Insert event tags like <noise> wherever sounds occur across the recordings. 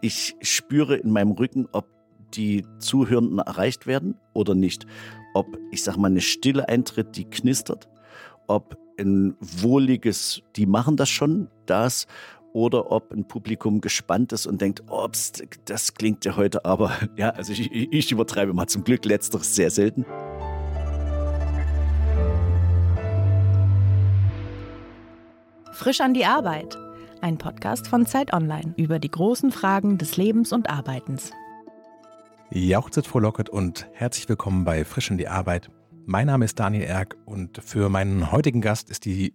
ich spüre in meinem Rücken, ob die Zuhörenden erreicht werden oder nicht. Ob, ich sag mal, eine Stille eintritt, die knistert. Ob ein wohliges, die machen das schon, das. Oder ob ein Publikum gespannt ist und denkt, oh, das klingt ja heute aber, <laughs> ja, also ich, ich übertreibe mal zum Glück letzteres sehr selten. Frisch an die Arbeit. Ein Podcast von Zeit Online über die großen Fragen des Lebens und Arbeitens. Jauchzet frohlocket und herzlich willkommen bei Frisch an die Arbeit. Mein Name ist Daniel Erck und für meinen heutigen Gast ist die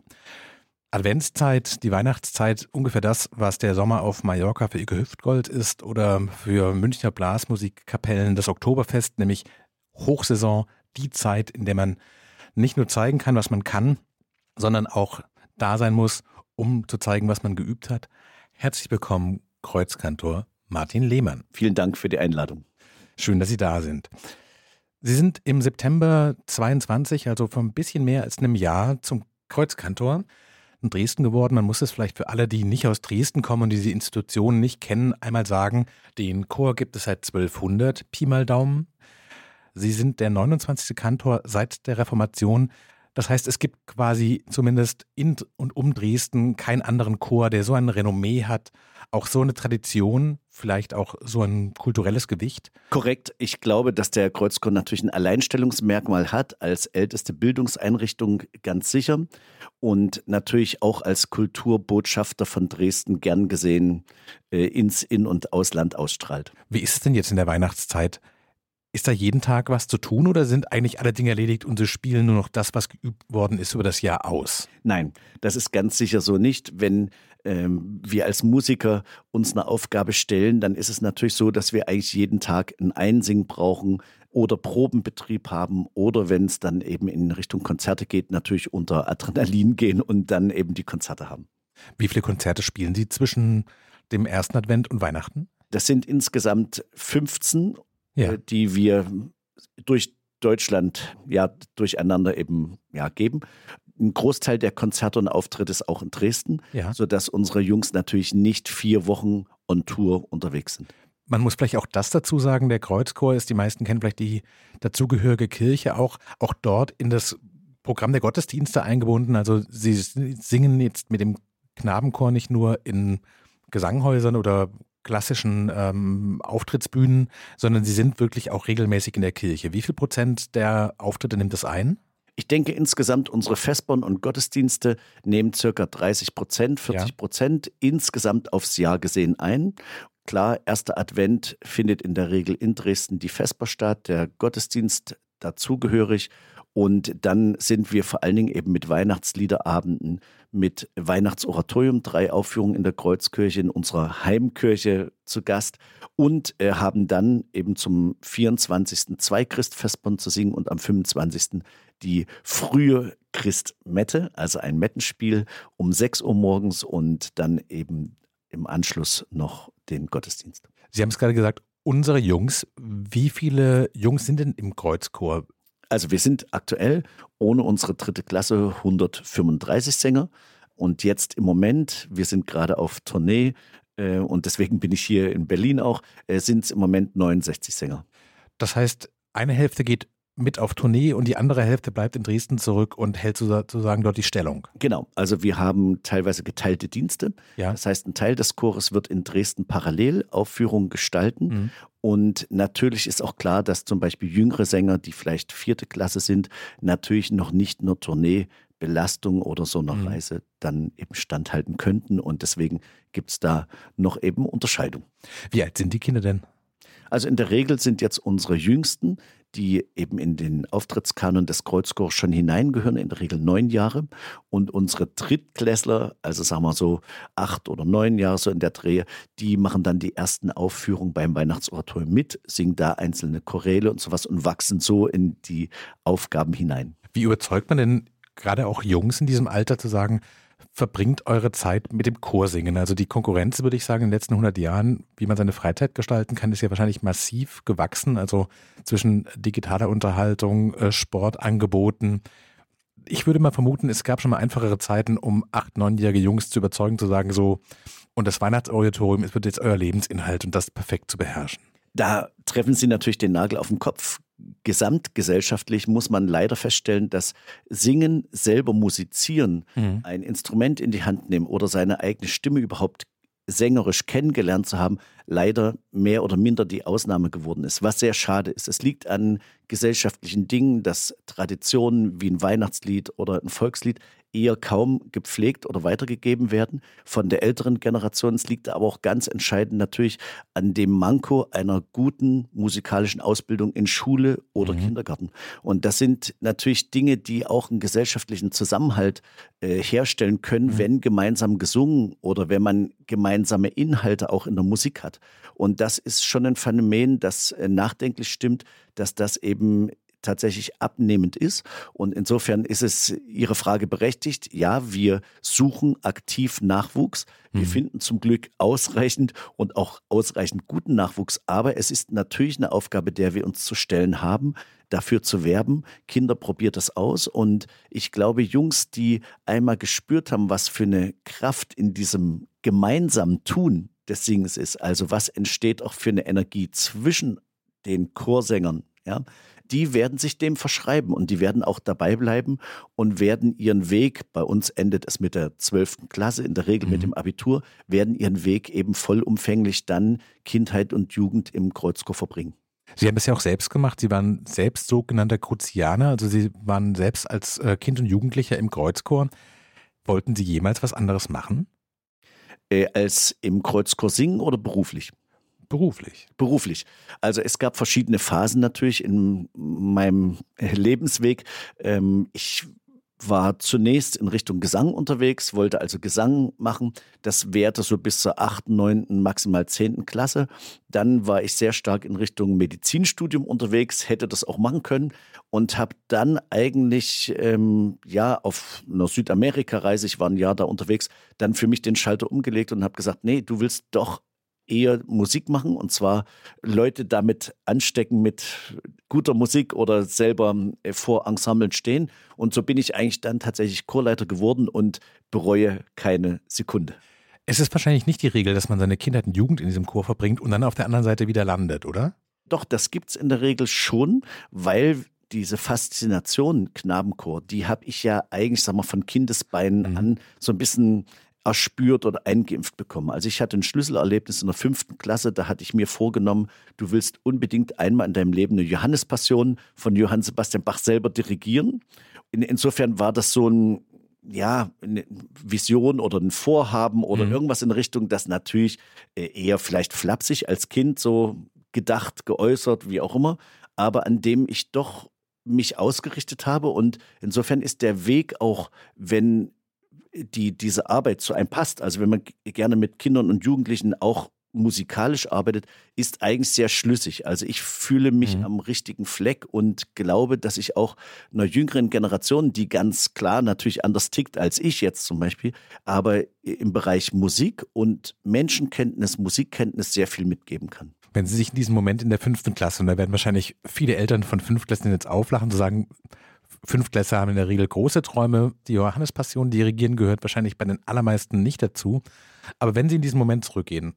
Adventszeit, die Weihnachtszeit ungefähr das, was der Sommer auf Mallorca für Ike Hüftgold ist oder für Münchner Blasmusikkapellen das Oktoberfest, nämlich Hochsaison, die Zeit, in der man nicht nur zeigen kann, was man kann, sondern auch da sein muss, um zu zeigen, was man geübt hat. Herzlich willkommen, Kreuzkantor Martin Lehmann. Vielen Dank für die Einladung. Schön, dass Sie da sind. Sie sind im September 22, also vor ein bisschen mehr als einem Jahr, zum Kreuzkantor in Dresden geworden. Man muss es vielleicht für alle, die nicht aus Dresden kommen und diese Institution nicht kennen, einmal sagen, den Chor gibt es seit 1200, Pi mal Daumen. Sie sind der 29. Kantor seit der Reformation. Das heißt, es gibt quasi zumindest in und um Dresden keinen anderen Chor, der so ein Renommee hat, auch so eine Tradition, vielleicht auch so ein kulturelles Gewicht. Korrekt. Ich glaube, dass der Kreuzchor natürlich ein Alleinstellungsmerkmal hat, als älteste Bildungseinrichtung ganz sicher und natürlich auch als Kulturbotschafter von Dresden gern gesehen äh, ins In- und Ausland ausstrahlt. Wie ist es denn jetzt in der Weihnachtszeit? Ist da jeden Tag was zu tun oder sind eigentlich alle Dinge erledigt und sie spielen nur noch das, was geübt worden ist über das Jahr aus? Nein, das ist ganz sicher so nicht. Wenn ähm, wir als Musiker uns eine Aufgabe stellen, dann ist es natürlich so, dass wir eigentlich jeden Tag ein Einsingen brauchen oder Probenbetrieb haben oder wenn es dann eben in Richtung Konzerte geht, natürlich unter Adrenalin gehen und dann eben die Konzerte haben. Wie viele Konzerte spielen Sie zwischen dem ersten Advent und Weihnachten? Das sind insgesamt 15 ja. Äh, die wir durch Deutschland ja durcheinander eben ja geben. Ein Großteil der Konzerte und Auftritte ist auch in Dresden, ja. sodass unsere Jungs natürlich nicht vier Wochen on Tour unterwegs sind. Man muss vielleicht auch das dazu sagen, der Kreuzchor ist, die meisten kennen vielleicht die dazugehörige Kirche auch, auch dort in das Programm der Gottesdienste eingebunden. Also sie singen jetzt mit dem Knabenchor nicht nur in Gesanghäusern oder klassischen ähm, Auftrittsbühnen, sondern sie sind wirklich auch regelmäßig in der Kirche. Wie viel Prozent der Auftritte nimmt das ein? Ich denke insgesamt unsere Festborn und Gottesdienste nehmen circa 30 Prozent, 40 Prozent ja. insgesamt aufs Jahr gesehen ein. Klar, erster Advent findet in der Regel in Dresden die Vesper statt, der Gottesdienst dazugehörig und dann sind wir vor allen Dingen eben mit Weihnachtsliederabenden, mit Weihnachtsoratorium, drei Aufführungen in der Kreuzkirche, in unserer Heimkirche zu Gast und äh, haben dann eben zum 24. zwei Christfestbund zu singen und am 25. die frühe Christmette, also ein Mettenspiel um 6 Uhr morgens und dann eben im Anschluss noch den Gottesdienst. Sie haben es gerade gesagt, unsere Jungs. Wie viele Jungs sind denn im Kreuzchor? Also wir sind aktuell ohne unsere dritte Klasse 135 Sänger. Und jetzt im Moment, wir sind gerade auf Tournee äh, und deswegen bin ich hier in Berlin auch, äh, sind es im Moment 69 Sänger. Das heißt, eine Hälfte geht mit auf Tournee und die andere Hälfte bleibt in Dresden zurück und hält sozusagen dort die Stellung. Genau, also wir haben teilweise geteilte Dienste. Ja. Das heißt, ein Teil des Chores wird in Dresden parallel Aufführungen gestalten. Mhm. Und natürlich ist auch klar, dass zum Beispiel jüngere Sänger, die vielleicht vierte Klasse sind, natürlich noch nicht nur Tourneebelastung oder so einer mhm. Reise dann eben standhalten könnten. Und deswegen gibt es da noch eben Unterscheidung. Wie alt sind die Kinder denn? Also in der Regel sind jetzt unsere Jüngsten, die eben in den Auftrittskanon des Kreuzchors schon hineingehören, in der Regel neun Jahre. Und unsere Drittklässler, also sagen wir so acht oder neun Jahre so in der Dreh, die machen dann die ersten Aufführungen beim Weihnachtsoratorium mit, singen da einzelne Choräle und sowas und wachsen so in die Aufgaben hinein. Wie überzeugt man denn gerade auch Jungs in diesem Alter zu sagen, verbringt eure Zeit mit dem Chorsingen? Also die Konkurrenz, würde ich sagen, in den letzten 100 Jahren, wie man seine Freizeit gestalten kann, ist ja wahrscheinlich massiv gewachsen. Also zwischen digitaler Unterhaltung, äh, Sportangeboten. ich würde mal vermuten, es gab schon mal einfachere Zeiten, um acht, neunjährige Jungs zu überzeugen, zu sagen so, und das Weihnachtsauratorium, es wird jetzt euer Lebensinhalt und das perfekt zu beherrschen. Da treffen Sie natürlich den Nagel auf den Kopf. Gesamtgesellschaftlich muss man leider feststellen, dass Singen, selber musizieren, mhm. ein Instrument in die Hand nehmen oder seine eigene Stimme überhaupt sängerisch kennengelernt zu haben, leider mehr oder minder die Ausnahme geworden ist, was sehr schade ist. Es liegt an gesellschaftlichen Dingen, dass Traditionen wie ein Weihnachtslied oder ein Volkslied eher kaum gepflegt oder weitergegeben werden von der älteren Generation. Es liegt aber auch ganz entscheidend natürlich an dem Manko einer guten musikalischen Ausbildung in Schule oder mhm. Kindergarten. Und das sind natürlich Dinge, die auch einen gesellschaftlichen Zusammenhalt äh, herstellen können, mhm. wenn gemeinsam gesungen oder wenn man gemeinsame Inhalte auch in der Musik hat. Und das ist schon ein Phänomen, das äh, nachdenklich stimmt, dass das eben tatsächlich abnehmend ist. Und insofern ist es Ihre Frage berechtigt. Ja, wir suchen aktiv Nachwuchs. Wir mhm. finden zum Glück ausreichend und auch ausreichend guten Nachwuchs. Aber es ist natürlich eine Aufgabe, der wir uns zu stellen haben, dafür zu werben. Kinder probiert das aus. Und ich glaube, Jungs, die einmal gespürt haben, was für eine Kraft in diesem gemeinsamen Tun des Singens ist, also was entsteht auch für eine Energie zwischen den Chorsängern, ja, die werden sich dem verschreiben und die werden auch dabei bleiben und werden ihren Weg, bei uns endet es mit der 12. Klasse, in der Regel mhm. mit dem Abitur, werden ihren Weg eben vollumfänglich dann Kindheit und Jugend im Kreuzchor verbringen. Sie haben es ja auch selbst gemacht. Sie waren selbst sogenannter Kruzianer, also Sie waren selbst als äh, Kind und Jugendlicher im Kreuzchor. Wollten Sie jemals was anderes machen? Äh, als im Kreuzchor singen oder beruflich? Beruflich. Beruflich. Also es gab verschiedene Phasen natürlich in meinem Lebensweg. Ähm, ich war zunächst in Richtung Gesang unterwegs, wollte also Gesang machen. Das währte so bis zur 8., 9., maximal 10. Klasse. Dann war ich sehr stark in Richtung Medizinstudium unterwegs, hätte das auch machen können und habe dann eigentlich ähm, ja auf einer Südamerika-Reise, ich war ein Jahr da unterwegs, dann für mich den Schalter umgelegt und habe gesagt, nee, du willst doch eher Musik machen und zwar Leute damit anstecken mit guter Musik oder selber äh, vor Ensemblen stehen. Und so bin ich eigentlich dann tatsächlich Chorleiter geworden und bereue keine Sekunde. Es ist wahrscheinlich nicht die Regel, dass man seine Kindheit und Jugend in diesem Chor verbringt und dann auf der anderen Seite wieder landet, oder? Doch, das gibt es in der Regel schon, weil diese Faszination Knabenchor, die habe ich ja eigentlich, sag mal, von Kindesbeinen mhm. an so ein bisschen erspürt oder eingeimpft bekommen. Also ich hatte ein Schlüsselerlebnis in der fünften Klasse, da hatte ich mir vorgenommen, du willst unbedingt einmal in deinem Leben eine Johannespassion von Johann Sebastian Bach selber dirigieren. In, insofern war das so ein, ja, eine Vision oder ein Vorhaben oder mhm. irgendwas in Richtung, das natürlich äh, eher vielleicht flapsig als Kind so gedacht, geäußert, wie auch immer, aber an dem ich doch mich ausgerichtet habe und insofern ist der Weg auch, wenn die diese Arbeit zu einem passt, also wenn man gerne mit Kindern und Jugendlichen auch musikalisch arbeitet, ist eigentlich sehr schlüssig. Also ich fühle mich mhm. am richtigen Fleck und glaube, dass ich auch einer jüngeren Generation, die ganz klar natürlich anders tickt als ich jetzt zum Beispiel, aber im Bereich Musik und Menschenkenntnis, Musikkenntnis sehr viel mitgeben kann. Wenn Sie sich in diesem Moment in der fünften Klasse, und da werden wahrscheinlich viele Eltern von Fünftklässlern jetzt auflachen, zu sagen, Fünftklässler haben in der Regel große Träume. Die Johannespassion dirigieren gehört wahrscheinlich bei den allermeisten nicht dazu. Aber wenn Sie in diesen Moment zurückgehen,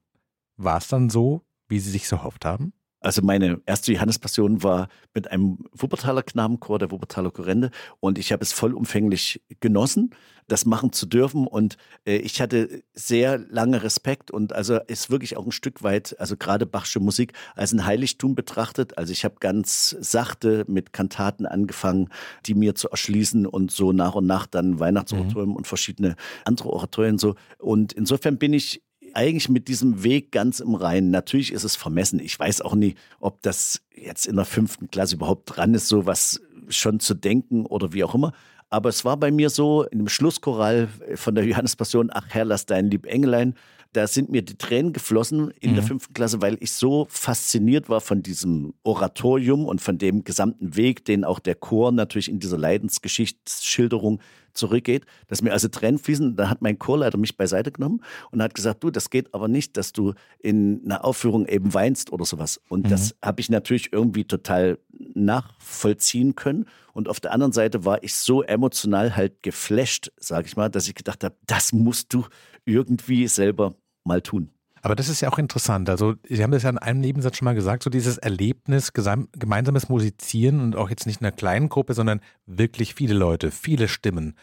war es dann so, wie Sie sich so erhofft haben? Also meine erste Johannespassion war mit einem Wuppertaler Knabenchor, der Wuppertaler Chorende. Und ich habe es vollumfänglich genossen, das machen zu dürfen. Und äh, ich hatte sehr lange Respekt und also ist wirklich auch ein Stück weit, also gerade Bachsche Musik, als ein Heiligtum betrachtet. Also ich habe ganz sachte mit Kantaten angefangen, die mir zu erschließen und so nach und nach dann Weihnachtsoratorien mhm. und verschiedene andere Oratorien so. Und insofern bin ich eigentlich mit diesem Weg ganz im Reinen. Natürlich ist es vermessen. Ich weiß auch nie, ob das jetzt in der fünften Klasse überhaupt dran ist, sowas schon zu denken oder wie auch immer. Aber es war bei mir so, in dem Schlusschoral von der Johannespassion, ach Herr, lass dein lieb Engelein, Da sind mir die Tränen geflossen in mhm. der fünften Klasse, weil ich so fasziniert war von diesem Oratorium und von dem gesamten Weg, den auch der Chor natürlich in dieser Leidensgeschichtsschilderung zurückgeht, dass mir also Tränen fließen. Da hat mein Chorleiter mich beiseite genommen und hat gesagt, du, das geht aber nicht, dass du in einer Aufführung eben weinst oder sowas. Und mhm. das habe ich natürlich irgendwie total nachvollziehen können. Und auf der anderen Seite war ich so emotional halt geflasht, sage ich mal, dass ich gedacht habe, das musst du irgendwie selber mal tun. Aber das ist ja auch interessant. Also, Sie haben das ja in einem Nebensatz schon mal gesagt, so dieses Erlebnis, gemeinsames Musizieren und auch jetzt nicht in einer kleinen Gruppe, sondern wirklich viele Leute, viele Stimmen,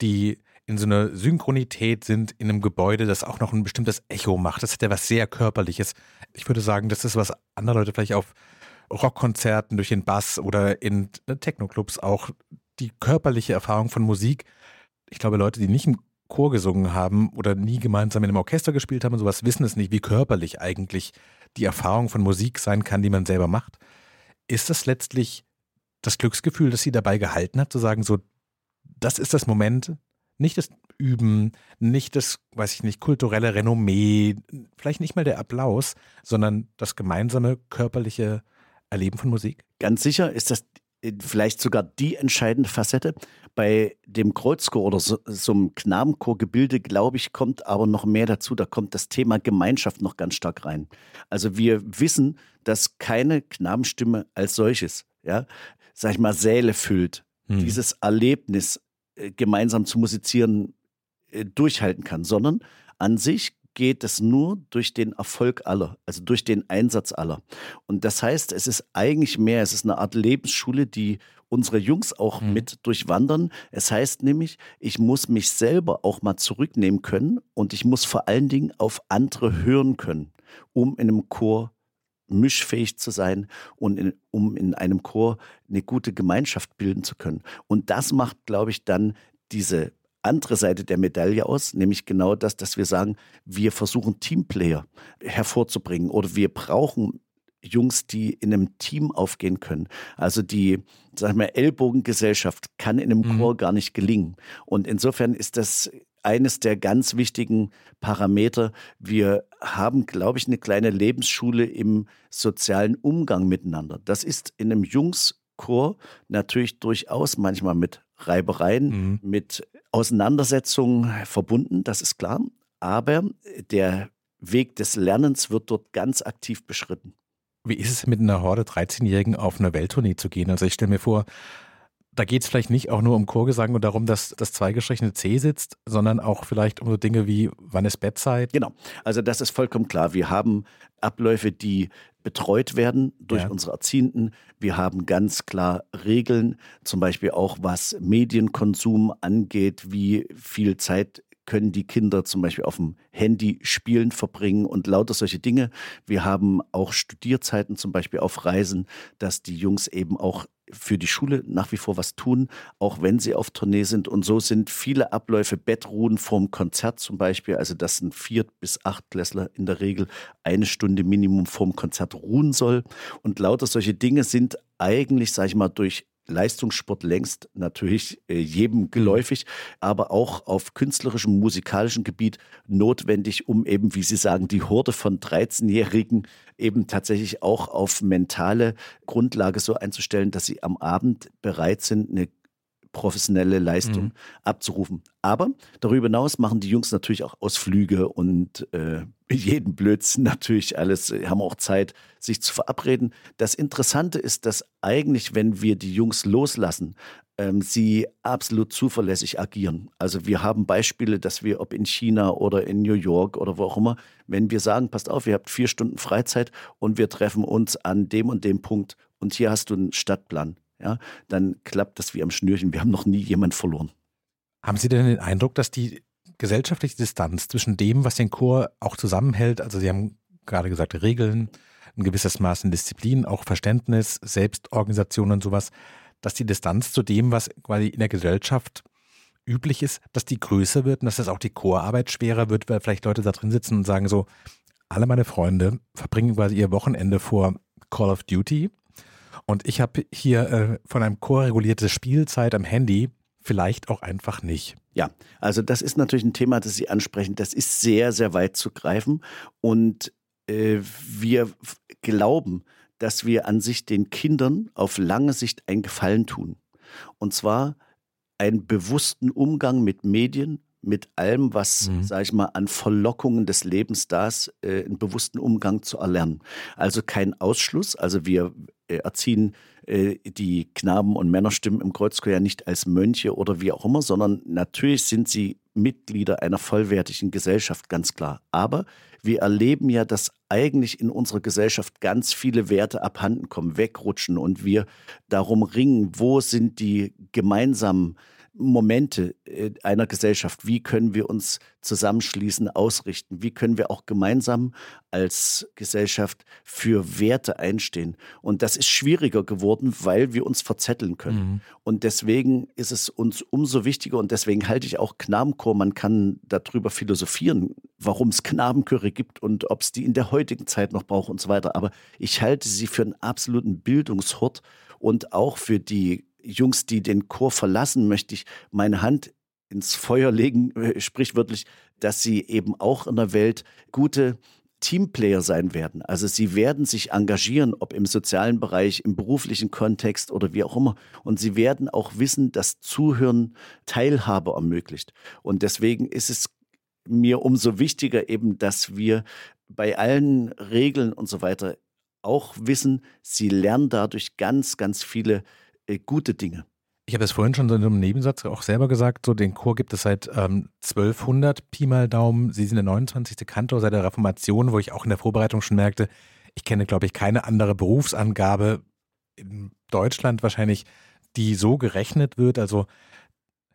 die in so einer Synchronität sind in einem Gebäude, das auch noch ein bestimmtes Echo macht. Das hat ja was sehr Körperliches. Ich würde sagen, das ist was andere Leute vielleicht auf Rockkonzerten durch den Bass oder in Technoclubs auch die körperliche Erfahrung von Musik. Ich glaube, Leute, die nicht im Chor gesungen haben oder nie gemeinsam in einem Orchester gespielt haben und sowas, wissen es nicht, wie körperlich eigentlich die Erfahrung von Musik sein kann, die man selber macht. Ist das letztlich das Glücksgefühl, das sie dabei gehalten hat, zu sagen, so, das ist das Moment, nicht das Üben, nicht das, weiß ich nicht, kulturelle Renommee, vielleicht nicht mal der Applaus, sondern das gemeinsame körperliche Erleben von Musik? Ganz sicher ist das vielleicht sogar die entscheidende Facette. Bei dem Kreuzchor oder so, so einem Knabenchorgebilde, glaube ich, kommt aber noch mehr dazu. Da kommt das Thema Gemeinschaft noch ganz stark rein. Also wir wissen, dass keine Knabenstimme als solches, ja, sag ich mal, Säle füllt. Hm. Dieses Erlebnis, äh, gemeinsam zu musizieren, äh, durchhalten kann, sondern an sich geht es nur durch den Erfolg aller, also durch den Einsatz aller. Und das heißt, es ist eigentlich mehr, es ist eine Art Lebensschule, die unsere Jungs auch mhm. mit durchwandern. Es heißt nämlich, ich muss mich selber auch mal zurücknehmen können und ich muss vor allen Dingen auf andere hören können, um in einem Chor mischfähig zu sein und in, um in einem Chor eine gute Gemeinschaft bilden zu können. Und das macht, glaube ich, dann diese andere Seite der Medaille aus, nämlich genau das, dass wir sagen, wir versuchen Teamplayer hervorzubringen oder wir brauchen Jungs, die in einem Team aufgehen können. Also die, sag mal, Ellbogengesellschaft kann in einem mhm. Chor gar nicht gelingen. Und insofern ist das eines der ganz wichtigen Parameter. Wir haben, glaube ich, eine kleine Lebensschule im sozialen Umgang miteinander. Das ist in einem Jungschor natürlich durchaus manchmal mit Reibereien, mhm. mit Auseinandersetzungen verbunden, das ist klar. Aber der Weg des Lernens wird dort ganz aktiv beschritten. Wie ist es mit einer Horde 13-Jährigen auf einer Welttournee zu gehen? Also ich stelle mir vor, da geht es vielleicht nicht auch nur um Chorgesang und darum, dass das zweigestrichene C sitzt, sondern auch vielleicht um so Dinge wie, wann ist Bettzeit? Genau, also das ist vollkommen klar. Wir haben Abläufe, die betreut werden durch ja. unsere Erziehenden. Wir haben ganz klar Regeln, zum Beispiel auch was Medienkonsum angeht, wie viel Zeit können die Kinder zum Beispiel auf dem Handy spielen verbringen und lauter solche Dinge. Wir haben auch Studierzeiten zum Beispiel auf Reisen, dass die Jungs eben auch für die Schule nach wie vor was tun, auch wenn sie auf Tournee sind. Und so sind viele Abläufe, Bettruhen vorm Konzert zum Beispiel, also dass ein Viert- bis Achtklässler in der Regel eine Stunde Minimum vorm Konzert ruhen soll. Und lauter solche Dinge sind eigentlich, sage ich mal, durch Leistungssport längst natürlich äh, jedem mhm. geläufig, aber auch auf künstlerischem, musikalischem Gebiet notwendig, um eben, wie Sie sagen, die Horde von 13-Jährigen eben tatsächlich auch auf mentale Grundlage so einzustellen, dass sie am Abend bereit sind, eine professionelle Leistung mhm. abzurufen. Aber darüber hinaus machen die Jungs natürlich auch Ausflüge und äh, <laughs> jeden Blödsinn natürlich alles, äh, haben auch Zeit, sich zu verabreden. Das Interessante ist, dass eigentlich, wenn wir die Jungs loslassen, ähm, sie absolut zuverlässig agieren. Also wir haben Beispiele, dass wir, ob in China oder in New York oder wo auch immer, wenn wir sagen, passt auf, ihr habt vier Stunden Freizeit und wir treffen uns an dem und dem Punkt und hier hast du einen Stadtplan ja, dann klappt das wie am Schnürchen. Wir haben noch nie jemand verloren. Haben Sie denn den Eindruck, dass die gesellschaftliche Distanz zwischen dem, was den Chor auch zusammenhält, also Sie haben gerade gesagt, Regeln, ein gewisses Maß an Disziplin, auch Verständnis, Selbstorganisation und sowas, dass die Distanz zu dem, was quasi in der Gesellschaft üblich ist, dass die größer wird und dass das auch die Chorarbeit schwerer wird, weil vielleicht Leute da drin sitzen und sagen so, alle meine Freunde verbringen quasi ihr Wochenende vor Call of Duty und ich habe hier äh, von einem Chor regulierte Spielzeit am Handy vielleicht auch einfach nicht. Ja, also das ist natürlich ein Thema, das Sie ansprechen. Das ist sehr, sehr weit zu greifen. Und äh, wir glauben, dass wir an sich den Kindern auf lange Sicht einen Gefallen tun. Und zwar einen bewussten Umgang mit Medien, mit allem, was, mhm. sage ich mal, an Verlockungen des Lebens da ist, äh, einen bewussten Umgang zu erlernen. Also kein Ausschluss. Also wir erziehen äh, die Knaben- und Männerstimmen im Kreuzchor ja nicht als Mönche oder wie auch immer, sondern natürlich sind sie Mitglieder einer vollwertigen Gesellschaft, ganz klar. Aber wir erleben ja, dass eigentlich in unserer Gesellschaft ganz viele Werte abhanden kommen, wegrutschen und wir darum ringen, wo sind die gemeinsamen Momente äh, einer Gesellschaft. Wie können wir uns zusammenschließen, ausrichten? Wie können wir auch gemeinsam als Gesellschaft für Werte einstehen? Und das ist schwieriger geworden, weil wir uns verzetteln können. Mhm. Und deswegen ist es uns umso wichtiger und deswegen halte ich auch Knabenchor, man kann darüber philosophieren, warum es Knabenchöre gibt und ob es die in der heutigen Zeit noch braucht und so weiter. Aber ich halte sie für einen absoluten Bildungshort und auch für die Jungs, die den Chor verlassen, möchte ich meine Hand ins Feuer legen, äh, sprichwörtlich, dass sie eben auch in der Welt gute Teamplayer sein werden. Also sie werden sich engagieren, ob im sozialen Bereich, im beruflichen Kontext oder wie auch immer. Und sie werden auch wissen, dass Zuhören Teilhabe ermöglicht. Und deswegen ist es mir umso wichtiger eben, dass wir bei allen Regeln und so weiter auch wissen, sie lernen dadurch ganz, ganz viele äh, gute Dinge. Ich habe es vorhin schon so in einem Nebensatz auch selber gesagt, so den Chor gibt es seit ähm, 1200 Pi mal Daumen. Sie sind der 29. Kantor seit der Reformation, wo ich auch in der Vorbereitung schon merkte, ich kenne, glaube ich, keine andere Berufsangabe in Deutschland wahrscheinlich, die so gerechnet wird. Also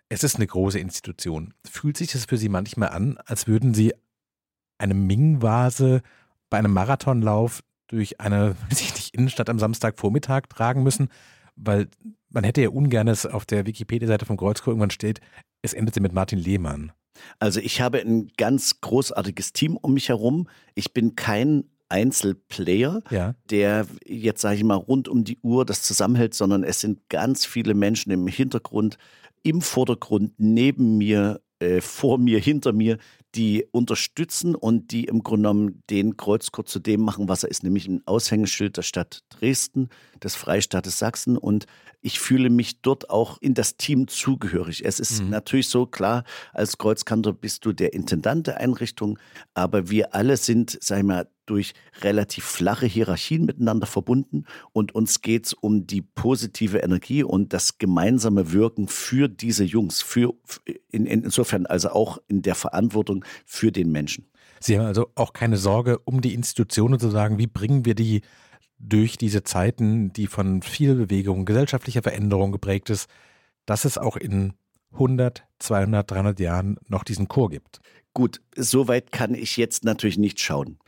es ist eine große Institution. Fühlt sich das für Sie manchmal an, als würden Sie eine Ming-Vase bei einem Marathonlauf durch eine, <laughs> nicht, Innenstadt am Samstagvormittag tragen müssen? Weil man hätte ja ungern es auf der Wikipedia-Seite vom Kreuzchor irgendwann steht, es endete mit Martin Lehmann. Also ich habe ein ganz großartiges Team um mich herum. Ich bin kein Einzelplayer, ja. der jetzt, sage ich mal, rund um die Uhr das zusammenhält, sondern es sind ganz viele Menschen im Hintergrund, im Vordergrund, neben mir, äh, vor mir, hinter mir, die unterstützen und die im Grunde genommen den Kreuzchor zu dem machen, was er ist, nämlich ein Aushängeschild der Stadt Dresden, des Freistaates Sachsen. Und ich fühle mich dort auch in das Team zugehörig. Es ist mhm. natürlich so klar, als Kreuzkantor bist du der Intendant der Einrichtung, aber wir alle sind, sag ich mal, durch relativ flache Hierarchien miteinander verbunden und uns geht es um die positive Energie und das gemeinsame Wirken für diese Jungs, für in, insofern also auch in der Verantwortung für den Menschen. Sie haben also auch keine Sorge um die Institutionen zu sagen, wie bringen wir die durch diese Zeiten, die von viel Bewegung, gesellschaftlicher Veränderung geprägt ist, dass es auch in 100, 200, 300 Jahren noch diesen Chor gibt. Gut, so weit kann ich jetzt natürlich nicht schauen.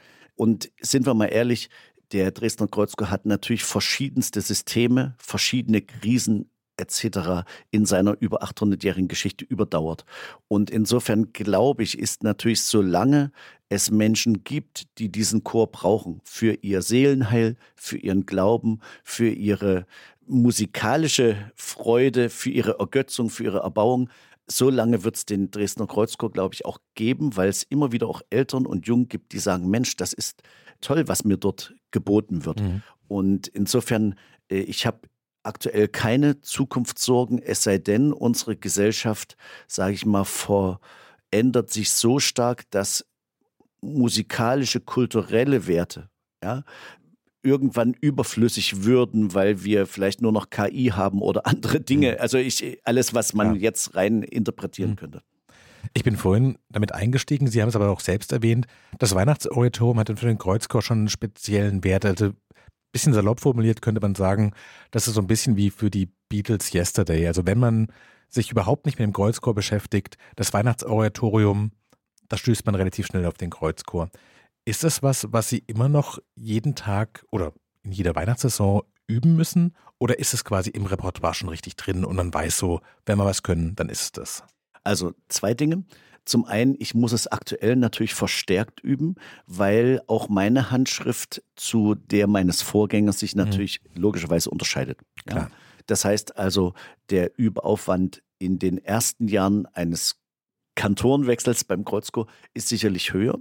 Und sind wir mal ehrlich, der Dresdner Kreuzchor hat natürlich verschiedenste Systeme, verschiedene Krisen etc. in seiner über 800-jährigen Geschichte überdauert. Und insofern glaube ich, ist natürlich, solange es Menschen gibt, die diesen Chor brauchen, für ihr Seelenheil, für ihren Glauben, für ihre musikalische Freude, für ihre Ergötzung, für ihre Erbauung, so lange wird es den Dresdner Kreuzchor, glaube ich, auch geben, weil es immer wieder auch Eltern und Jungen gibt, die sagen, Mensch, das ist toll, was mir dort geboten wird. Mhm. Und insofern, äh, ich habe aktuell keine Zukunftssorgen, es sei denn, unsere Gesellschaft, sage ich mal, verändert sich so stark, dass musikalische, kulturelle Werte, ja, irgendwann überflüssig würden, weil wir vielleicht nur noch KI haben oder andere Dinge. Mhm. Also ich, alles, was man ja. jetzt rein interpretieren mhm. könnte. Ich bin vorhin damit eingestiegen, Sie haben es aber auch selbst erwähnt, das Weihnachtsoratorium hat für den Kreuzchor schon einen speziellen Wert. Also ein bisschen salopp formuliert könnte man sagen, das ist so ein bisschen wie für die Beatles Yesterday. Also wenn man sich überhaupt nicht mit dem Kreuzchor beschäftigt, das Weihnachtsoratorium, da stößt man relativ schnell auf den Kreuzchor. Ist das was, was Sie immer noch jeden Tag oder in jeder Weihnachtssaison üben müssen? Oder ist es quasi im Repertoire schon richtig drin und man weiß so, wenn wir was können, dann ist es das? Also zwei Dinge. Zum einen, ich muss es aktuell natürlich verstärkt üben, weil auch meine Handschrift zu der meines Vorgängers sich mhm. natürlich mhm. logischerweise unterscheidet. Ja. Das heißt also, der Übeaufwand in den ersten Jahren eines Kantorenwechsels beim Kreuzchor ist sicherlich höher.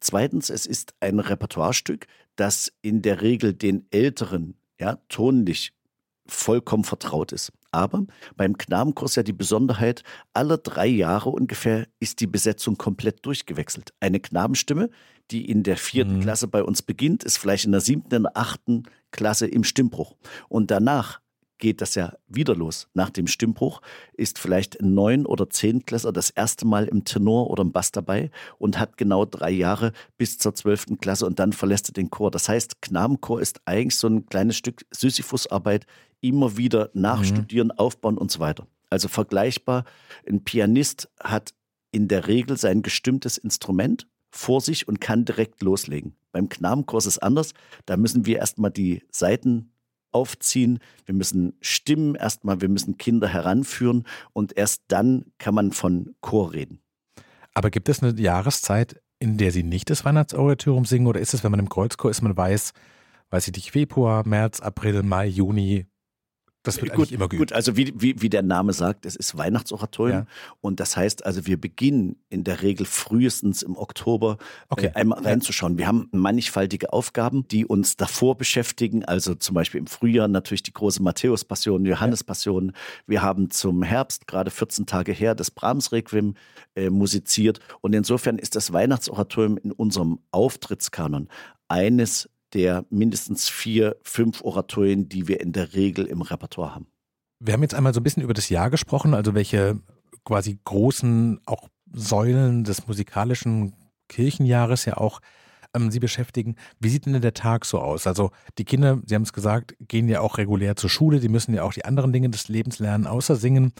Zweitens, es ist ein Repertoirestück, das in der Regel den Älteren ja, tonlich vollkommen vertraut ist. Aber beim Knabenkurs ja die Besonderheit, alle drei Jahre ungefähr ist die Besetzung komplett durchgewechselt. Eine Knabenstimme, die in der vierten mhm. Klasse bei uns beginnt, ist vielleicht in der siebten, in der achten Klasse im Stimmbruch. Und danach geht das ja wieder los. Nach dem Stimmbruch ist vielleicht ein neun- oder zehntklässler das erste Mal im Tenor oder im Bass dabei und hat genau drei Jahre bis zur zwölften Klasse und dann verlässt er den Chor. Das heißt, Knabenchor ist eigentlich so ein kleines Stück Sisyphusarbeit, immer wieder nachstudieren, mhm. aufbauen und so weiter. Also vergleichbar, ein Pianist hat in der Regel sein gestimmtes Instrument vor sich und kann direkt loslegen. Beim Knabenkurs ist es anders. Da müssen wir erstmal die Seiten aufziehen, wir müssen Stimmen erstmal, wir müssen Kinder heranführen und erst dann kann man von Chor reden. Aber gibt es eine Jahreszeit, in der Sie nicht das Weihnachtsoratorium singen oder ist es, wenn man im Kreuzchor ist, man weiß, weiß ich nicht, Februar, März, April, Mai, Juni, das wird gut, immer geübt. Gut, also wie, wie, wie der Name sagt, es ist Weihnachtsoratorium. Ja. Und das heißt also, wir beginnen in der Regel frühestens im Oktober okay. äh, einmal reinzuschauen. Wir haben mannigfaltige Aufgaben, die uns davor beschäftigen. Also zum Beispiel im Frühjahr natürlich die große Matthäus-Passion, Johannes-Passion. Wir haben zum Herbst, gerade 14 Tage her, das Brahms-Requiem äh, musiziert. Und insofern ist das Weihnachtsoratorium in unserem Auftrittskanon eines der mindestens vier, fünf Oratorien, die wir in der Regel im Repertoire haben. Wir haben jetzt einmal so ein bisschen über das Jahr gesprochen, also welche quasi großen auch Säulen des musikalischen Kirchenjahres ja auch ähm, Sie beschäftigen. Wie sieht denn der Tag so aus? Also die Kinder, Sie haben es gesagt, gehen ja auch regulär zur Schule, die müssen ja auch die anderen Dinge des Lebens lernen, außer singen.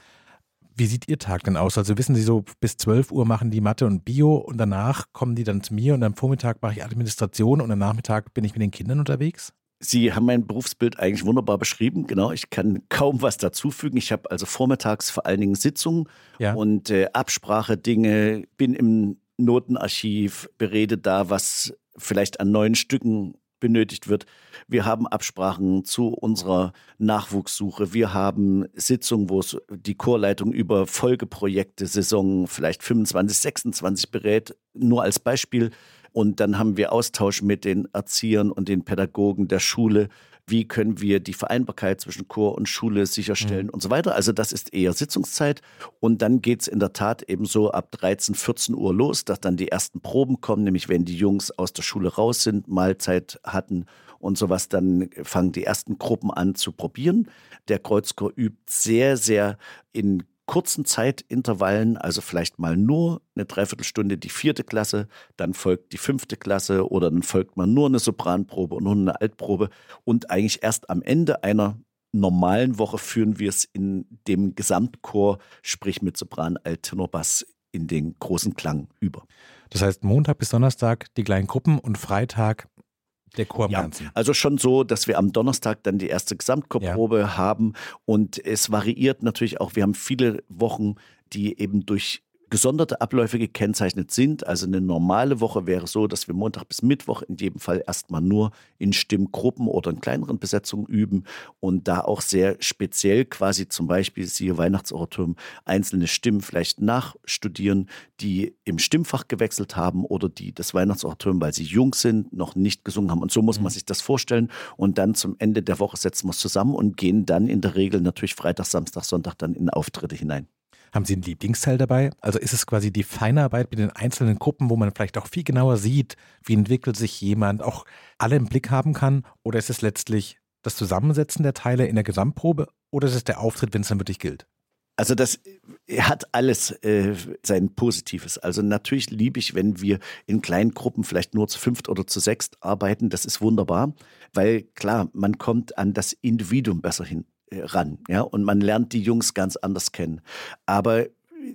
Wie sieht Ihr Tag denn aus? Also wissen Sie so, bis 12 Uhr machen die Mathe und Bio und danach kommen die dann zu mir und am Vormittag mache ich Administration und am Nachmittag bin ich mit den Kindern unterwegs? Sie haben mein Berufsbild eigentlich wunderbar beschrieben. Genau, ich kann kaum was dazufügen. Ich habe also vormittags vor allen Dingen Sitzungen ja. und äh, Absprache, Dinge, bin im Notenarchiv, berede da, was vielleicht an neuen Stücken benötigt wird. Wir haben Absprachen zu unserer Nachwuchssuche. Wir haben Sitzungen, wo die Chorleitung über Folgeprojekte, Saison vielleicht 25, 26 berät. Nur als Beispiel. Und dann haben wir Austausch mit den Erziehern und den Pädagogen der Schule wie können wir die Vereinbarkeit zwischen Chor und Schule sicherstellen mhm. und so weiter. Also das ist eher Sitzungszeit. Und dann geht es in der Tat eben so ab 13, 14 Uhr los, dass dann die ersten Proben kommen, nämlich wenn die Jungs aus der Schule raus sind, Mahlzeit hatten und sowas, dann fangen die ersten Gruppen an zu probieren. Der Kreuzchor übt sehr, sehr in kurzen Zeitintervallen, also vielleicht mal nur eine Dreiviertelstunde die vierte Klasse, dann folgt die fünfte Klasse oder dann folgt man nur eine Sopranprobe und nur eine Altprobe und eigentlich erst am Ende einer normalen Woche führen wir es in dem Gesamtchor, sprich mit Sopran, Alt, Tenor, Bass in den großen Klang über. Das heißt Montag bis Donnerstag die kleinen Gruppen und Freitag der Chor im ja, Ganzen. Also schon so, dass wir am Donnerstag dann die erste Gesamtchorprobe ja. haben und es variiert natürlich auch. Wir haben viele Wochen, die eben durch gesonderte Abläufe gekennzeichnet sind. Also eine normale Woche wäre so, dass wir Montag bis Mittwoch in jedem Fall erstmal nur in Stimmgruppen oder in kleineren Besetzungen üben und da auch sehr speziell quasi zum Beispiel siehe Weihnachtsoratorium einzelne Stimmen vielleicht nachstudieren, die im Stimmfach gewechselt haben oder die das Weihnachtsoratorium, weil sie jung sind, noch nicht gesungen haben. Und so muss man mhm. sich das vorstellen. Und dann zum Ende der Woche setzen wir es zusammen und gehen dann in der Regel natürlich Freitag, Samstag, Sonntag dann in Auftritte hinein. Haben Sie einen Lieblingsteil dabei? Also ist es quasi die Feinarbeit mit den einzelnen Gruppen, wo man vielleicht auch viel genauer sieht, wie entwickelt sich jemand, auch alle im Blick haben kann? Oder ist es letztlich das Zusammensetzen der Teile in der Gesamtprobe? Oder ist es der Auftritt, wenn es dann wirklich gilt? Also das hat alles äh, sein Positives. Also natürlich liebe ich, wenn wir in kleinen Gruppen vielleicht nur zu fünft oder zu sechst arbeiten. Das ist wunderbar, weil klar, man kommt an das Individuum besser hin. Äh, ran, ja, und man lernt die Jungs ganz anders kennen. Aber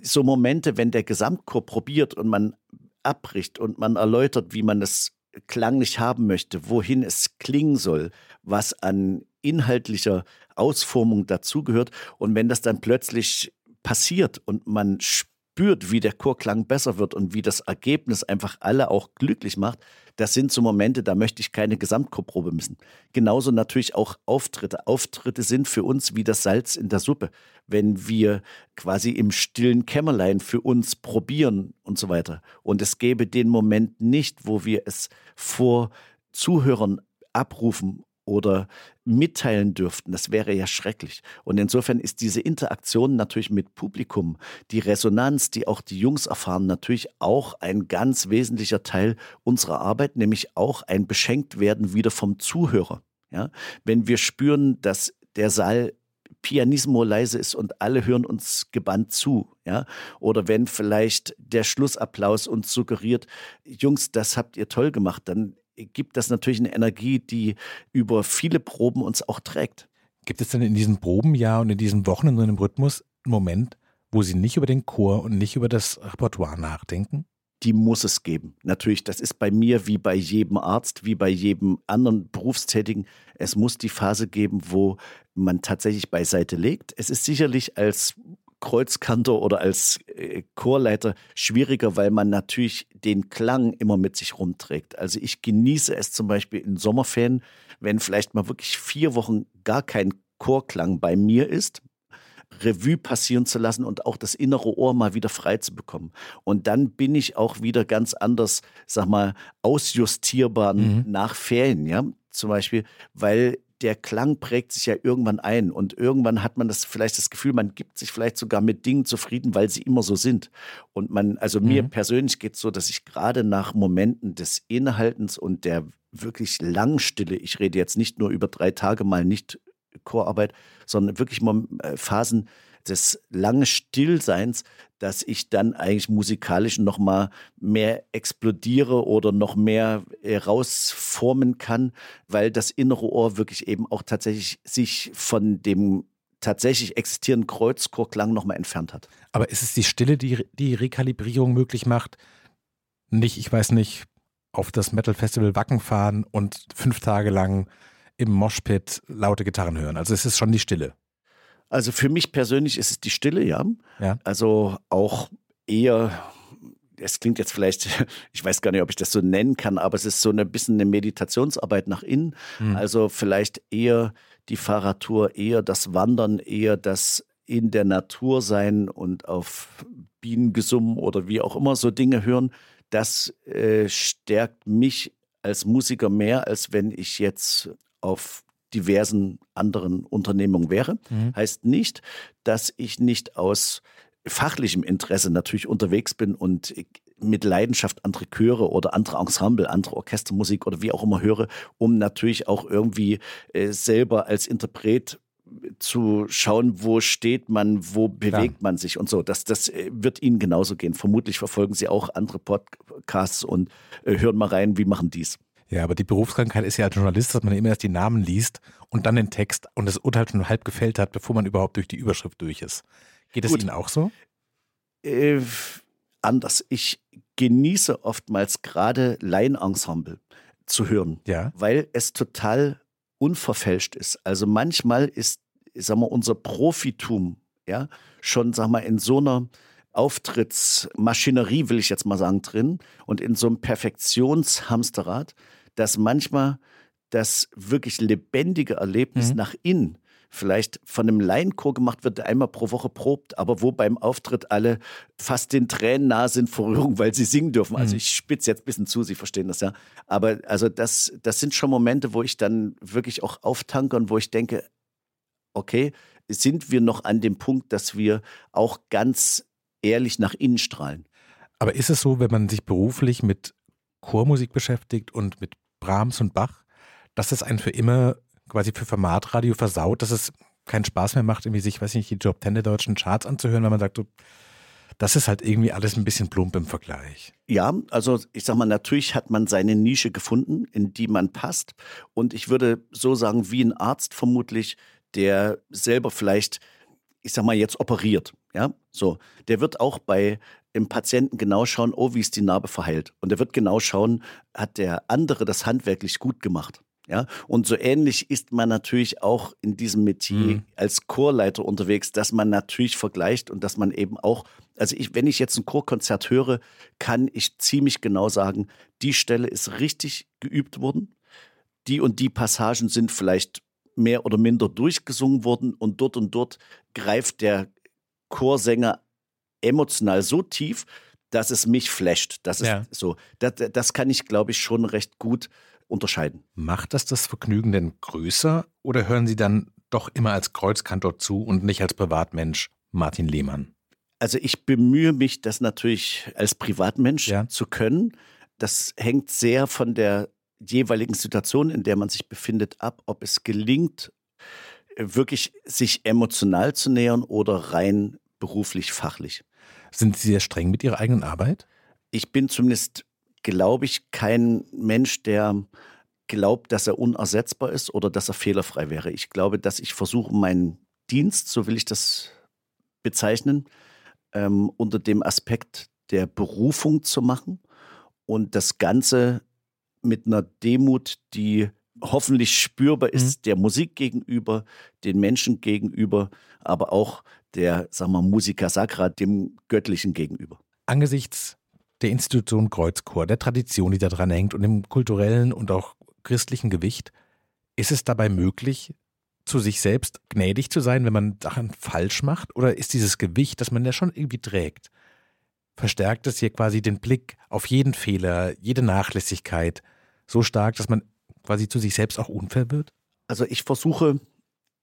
so Momente, wenn der Gesamtchor probiert und man abbricht und man erläutert, wie man es klanglich haben möchte, wohin es klingen soll, was an inhaltlicher Ausformung dazugehört. Und wenn das dann plötzlich passiert und man spürt, wie der Chorklang besser wird und wie das Ergebnis einfach alle auch glücklich macht, das sind so Momente, da möchte ich keine Gesamtchorprobe missen. Genauso natürlich auch Auftritte. Auftritte sind für uns wie das Salz in der Suppe. Wenn wir quasi im stillen Kämmerlein für uns probieren und so weiter. Und es gäbe den Moment nicht, wo wir es vor Zuhörern abrufen oder mitteilen dürften. Das wäre ja schrecklich. Und insofern ist diese Interaktion natürlich mit Publikum, die Resonanz, die auch die Jungs erfahren, natürlich auch ein ganz wesentlicher Teil unserer Arbeit, nämlich auch ein Beschenktwerden wieder vom Zuhörer. Ja? Wenn wir spüren, dass der Saal Pianismo leise ist und alle hören uns gebannt zu, ja? Oder wenn vielleicht der Schlussapplaus uns suggeriert, Jungs, das habt ihr toll gemacht, dann gibt das natürlich eine Energie, die über viele Proben uns auch trägt. Gibt es denn in diesem Probenjahr und in diesen Wochen in so einem Rhythmus einen Moment, wo Sie nicht über den Chor und nicht über das Repertoire nachdenken? Die muss es geben. Natürlich, das ist bei mir wie bei jedem Arzt, wie bei jedem anderen Berufstätigen. Es muss die Phase geben, wo man tatsächlich beiseite legt. Es ist sicherlich als Kreuzkantor oder als äh, Chorleiter schwieriger, weil man natürlich den Klang immer mit sich rumträgt. Also ich genieße es zum Beispiel in Sommerferien, wenn vielleicht mal wirklich vier Wochen gar kein Chorklang bei mir ist, Revue passieren zu lassen und auch das innere Ohr mal wieder frei zu bekommen. Und dann bin ich auch wieder ganz anders, sag mal, ausjustierbar mhm. nach Ferien, ja, zum Beispiel, weil der Klang prägt sich ja irgendwann ein und irgendwann hat man das vielleicht das Gefühl, man gibt sich vielleicht sogar mit Dingen zufrieden, weil sie immer so sind. Und man, also mhm. mir persönlich geht es so, dass ich gerade nach Momenten des Innehaltens und der wirklich langen Stille, ich rede jetzt nicht nur über drei Tage mal nicht Chorarbeit, sondern wirklich äh, Phasen des langen Stillseins, dass ich dann eigentlich musikalisch noch mal mehr explodiere oder noch mehr rausformen kann, weil das innere Ohr wirklich eben auch tatsächlich sich von dem tatsächlich existierenden Kreuzchorklang noch mal entfernt hat. Aber ist es die Stille, die die Rekalibrierung möglich macht? Nicht, ich weiß nicht, auf das Metal Festival Wacken fahren und fünf Tage lang im Moshpit laute Gitarren hören. Also es ist schon die Stille. Also für mich persönlich ist es die Stille, ja. ja. Also auch eher, es klingt jetzt vielleicht, <laughs> ich weiß gar nicht, ob ich das so nennen kann, aber es ist so ein bisschen eine Meditationsarbeit nach innen. Mhm. Also vielleicht eher die Fahrradtour, eher das Wandern, eher das in der Natur sein und auf Bienengesumm oder wie auch immer so Dinge hören. Das äh, stärkt mich als Musiker mehr, als wenn ich jetzt auf diversen anderen Unternehmungen wäre. Mhm. Heißt nicht, dass ich nicht aus fachlichem Interesse natürlich unterwegs bin und mit Leidenschaft andere Chöre oder andere Ensemble, andere Orchestermusik oder wie auch immer höre, um natürlich auch irgendwie äh, selber als Interpret zu schauen, wo steht man, wo bewegt ja. man sich und so. Das, das äh, wird Ihnen genauso gehen. Vermutlich verfolgen Sie auch andere Podcasts und äh, hören mal rein, wie machen dies. Ja, aber die Berufskrankheit ist ja als Journalist, dass man immer erst die Namen liest und dann den Text und das Urteil schon halb gefällt hat, bevor man überhaupt durch die Überschrift durch ist. Geht es Ihnen auch so? Äh, anders. Ich genieße oftmals gerade Laienensemble zu hören, ja. weil es total unverfälscht ist. Also manchmal ist, sag mal, unser Profitum ja schon, sag mal, in so einer Auftrittsmaschinerie, will ich jetzt mal sagen, drin und in so einem Perfektionshamsterrad, dass manchmal das wirklich lebendige Erlebnis mhm. nach innen vielleicht von einem Laienchor gemacht wird, der einmal pro Woche probt, aber wo beim Auftritt alle fast den Tränen nah sind vor Rührung, weil sie singen dürfen. Also mhm. ich spitze jetzt ein bisschen zu, Sie verstehen das ja. Aber also das, das sind schon Momente, wo ich dann wirklich auch auftanke und wo ich denke, okay, sind wir noch an dem Punkt, dass wir auch ganz ehrlich nach innen strahlen. Aber ist es so, wenn man sich beruflich mit Chormusik beschäftigt und mit Brahms und Bach, dass es einen für immer quasi für Formatradio versaut, dass es keinen Spaß mehr macht, irgendwie sich, weiß ich nicht, die Job 10 der deutschen Charts anzuhören, weil man sagt, so, das ist halt irgendwie alles ein bisschen plump im Vergleich. Ja, also ich sag mal, natürlich hat man seine Nische gefunden, in die man passt. Und ich würde so sagen, wie ein Arzt vermutlich, der selber vielleicht, ich sag mal, jetzt operiert. Ja, so. Der wird auch bei im Patienten genau schauen, oh, wie ist die Narbe verheilt. Und er wird genau schauen, hat der andere das handwerklich gut gemacht. Ja, und so ähnlich ist man natürlich auch in diesem Metier mhm. als Chorleiter unterwegs, dass man natürlich vergleicht und dass man eben auch, also ich, wenn ich jetzt ein Chorkonzert höre, kann ich ziemlich genau sagen, die Stelle ist richtig geübt worden. Die und die Passagen sind vielleicht mehr oder minder durchgesungen worden und dort und dort greift der Chorsänger emotional so tief, dass es mich flasht. Das ist ja. so. Das, das kann ich, glaube ich, schon recht gut unterscheiden. Macht das das Vergnügen denn größer oder hören Sie dann doch immer als Kreuzkantor zu und nicht als Privatmensch Martin Lehmann? Also ich bemühe mich, das natürlich als Privatmensch ja. zu können. Das hängt sehr von der jeweiligen Situation, in der man sich befindet, ab, ob es gelingt, wirklich sich emotional zu nähern oder rein beruflich, fachlich. Sind Sie sehr streng mit Ihrer eigenen Arbeit? Ich bin zumindest, glaube ich, kein Mensch, der glaubt, dass er unersetzbar ist oder dass er fehlerfrei wäre. Ich glaube, dass ich versuche, meinen Dienst, so will ich das bezeichnen, ähm, unter dem Aspekt der Berufung zu machen und das Ganze mit einer Demut, die hoffentlich spürbar ist, mhm. der Musik gegenüber, den Menschen gegenüber, aber auch der, sagen wir, Musica Sacra, dem Göttlichen gegenüber. Angesichts der Institution Kreuzchor, der Tradition, die da dran hängt und dem kulturellen und auch christlichen Gewicht, ist es dabei möglich, zu sich selbst gnädig zu sein, wenn man Sachen falsch macht? Oder ist dieses Gewicht, das man ja schon irgendwie trägt, verstärkt es hier quasi den Blick auf jeden Fehler, jede Nachlässigkeit so stark, dass man quasi zu sich selbst auch unfair wird? Also ich versuche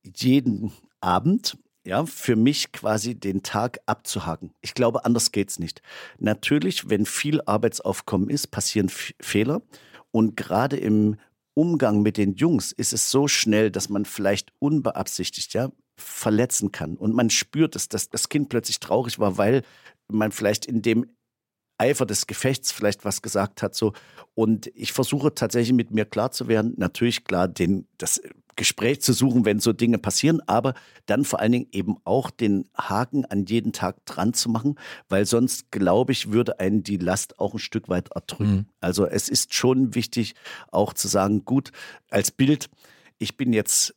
jeden Abend ja, für mich quasi den Tag abzuhaken. Ich glaube, anders geht es nicht. Natürlich, wenn viel Arbeitsaufkommen ist, passieren Fehler. Und gerade im Umgang mit den Jungs ist es so schnell, dass man vielleicht unbeabsichtigt, ja, verletzen kann. Und man spürt es, dass das Kind plötzlich traurig war, weil man vielleicht in dem Eifer des Gefechts vielleicht was gesagt hat. So. Und ich versuche tatsächlich mit mir klar zu werden, natürlich klar, den, das Gespräch zu suchen, wenn so Dinge passieren, aber dann vor allen Dingen eben auch den Haken an jeden Tag dran zu machen, weil sonst, glaube ich, würde einen die Last auch ein Stück weit erdrücken. Mhm. Also es ist schon wichtig, auch zu sagen, gut, als Bild, ich bin jetzt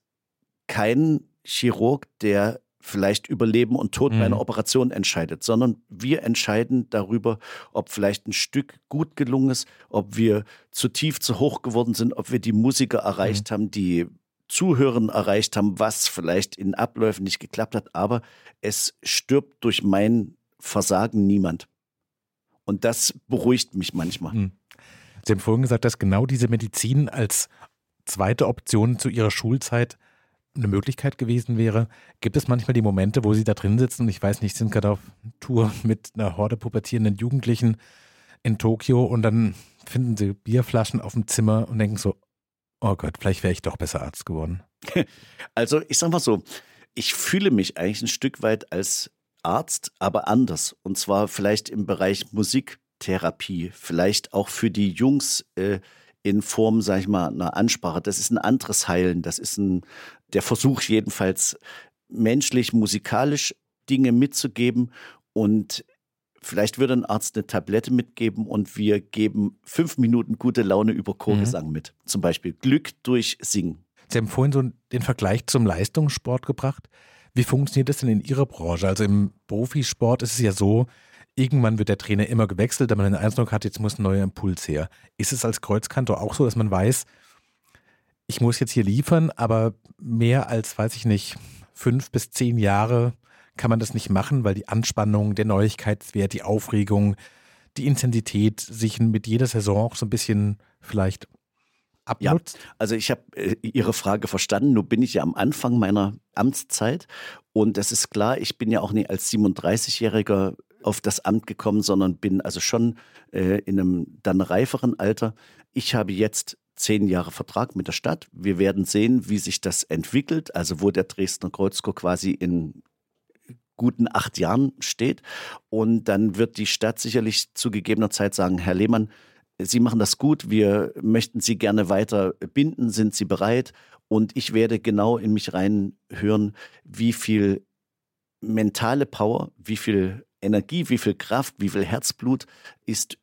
kein Chirurg, der vielleicht über Leben und Tod mhm. bei einer Operation entscheidet, sondern wir entscheiden darüber, ob vielleicht ein Stück gut gelungen ist, ob wir zu tief, zu hoch geworden sind, ob wir die Musiker erreicht mhm. haben, die Zuhören erreicht haben, was vielleicht in Abläufen nicht geklappt hat, aber es stirbt durch mein Versagen niemand. Und das beruhigt mich manchmal. Mhm. Sie haben vorhin gesagt, dass genau diese Medizin als zweite Option zu Ihrer Schulzeit eine Möglichkeit gewesen wäre. Gibt es manchmal die Momente, wo Sie da drin sitzen und ich weiß nicht, sind gerade auf Tour <laughs> mit einer Horde pubertierenden Jugendlichen in Tokio und dann finden Sie Bierflaschen auf dem Zimmer und denken so, oh Gott, vielleicht wäre ich doch besser Arzt geworden. <laughs> Also ich sag mal so, ich fühle mich eigentlich ein Stück weit als Arzt, aber anders. Und zwar vielleicht im Bereich Musiktherapie, vielleicht auch für die Jungs. Äh, in Form, sag ich mal, einer Ansprache. Das ist ein anderes Heilen. Das ist ein, der Versuch jedenfalls menschlich, musikalisch Dinge mitzugeben und vielleicht würde ein Arzt eine Tablette mitgeben und wir geben fünf Minuten gute Laune über Chorgesang mhm. mit. Zum Beispiel Glück durch Singen. Sie haben vorhin so den Vergleich zum Leistungssport gebracht. Wie funktioniert das denn in Ihrer Branche? Also im Profisport ist es ja so, irgendwann wird der Trainer immer gewechselt, da man den Eindruck hat, jetzt muss ein neuer Impuls her. Ist es als Kreuzkantor auch so, dass man weiß, ich muss jetzt hier liefern, aber mehr als, weiß ich nicht, fünf bis zehn Jahre kann man das nicht machen, weil die Anspannung, der Neuigkeitswert, die Aufregung, die Intensität sich mit jeder Saison auch so ein bisschen vielleicht abnutzt? Ja, also ich habe äh, Ihre Frage verstanden. Nun bin ich ja am Anfang meiner Amtszeit und es ist klar, ich bin ja auch nicht als 37-Jähriger auf das Amt gekommen, sondern bin also schon äh, in einem dann reiferen Alter. Ich habe jetzt zehn Jahre Vertrag mit der Stadt. Wir werden sehen, wie sich das entwickelt, also wo der Dresdner Kreuzchor quasi in guten acht Jahren steht. Und dann wird die Stadt sicherlich zu gegebener Zeit sagen, Herr Lehmann, Sie machen das gut, wir möchten Sie gerne weiter binden, sind Sie bereit? Und ich werde genau in mich reinhören, wie viel mentale Power, wie viel Energie, wie viel Kraft, wie viel Herzblut ist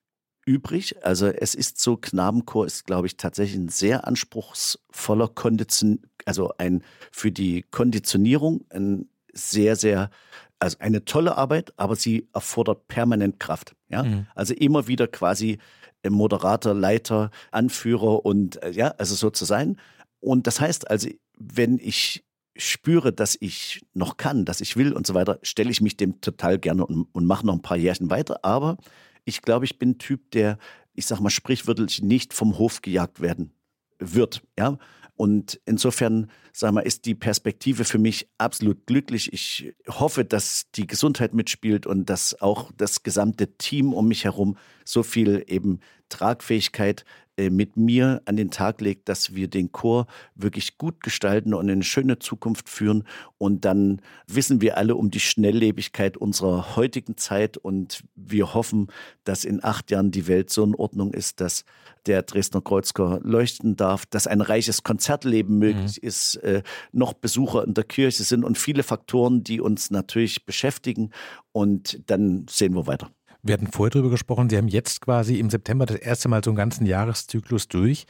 übrig. Also es ist so, Knabenchor ist, glaube ich, tatsächlich ein sehr anspruchsvoller Kondition, also ein für die Konditionierung ein sehr, sehr, also eine tolle Arbeit, aber sie erfordert permanent Kraft. Ja, mhm. also immer wieder quasi Moderator, Leiter, Anführer und äh, ja, also so zu sein. Und das heißt also, wenn ich spüre, dass ich noch kann, dass ich will und so weiter, stelle ich mich dem total gerne und, und mache noch ein paar Jährchen weiter. Aber ich glaube, ich bin ein Typ, der, ich sag mal, sprichwörtlich nicht vom Hof gejagt werden wird. Ja. Und insofern, sag mal, ist die Perspektive für mich absolut glücklich. Ich hoffe, dass die Gesundheit mitspielt und dass auch das gesamte Team um mich herum so viel eben Tragfähigkeit äh, mit mir an den Tag legt, dass wir den Chor wirklich gut gestalten und in eine schöne Zukunft führen. Und dann wissen wir alle um die Schnelllebigkeit unserer heutigen Zeit und wir hoffen, dass in acht Jahren die Welt so in Ordnung ist, dass der Dresdner Kreuzchor leuchten darf, dass ein reiches Konzertleben mhm. möglich mhm. ist, äh, noch Besucher in der Kirche sind und viele Faktoren, die uns natürlich beschäftigen. Und dann sehen wir weiter. Wir hatten vorher darüber gesprochen, Sie haben jetzt quasi im September das erste Mal so einen ganzen Jahreszyklus durch.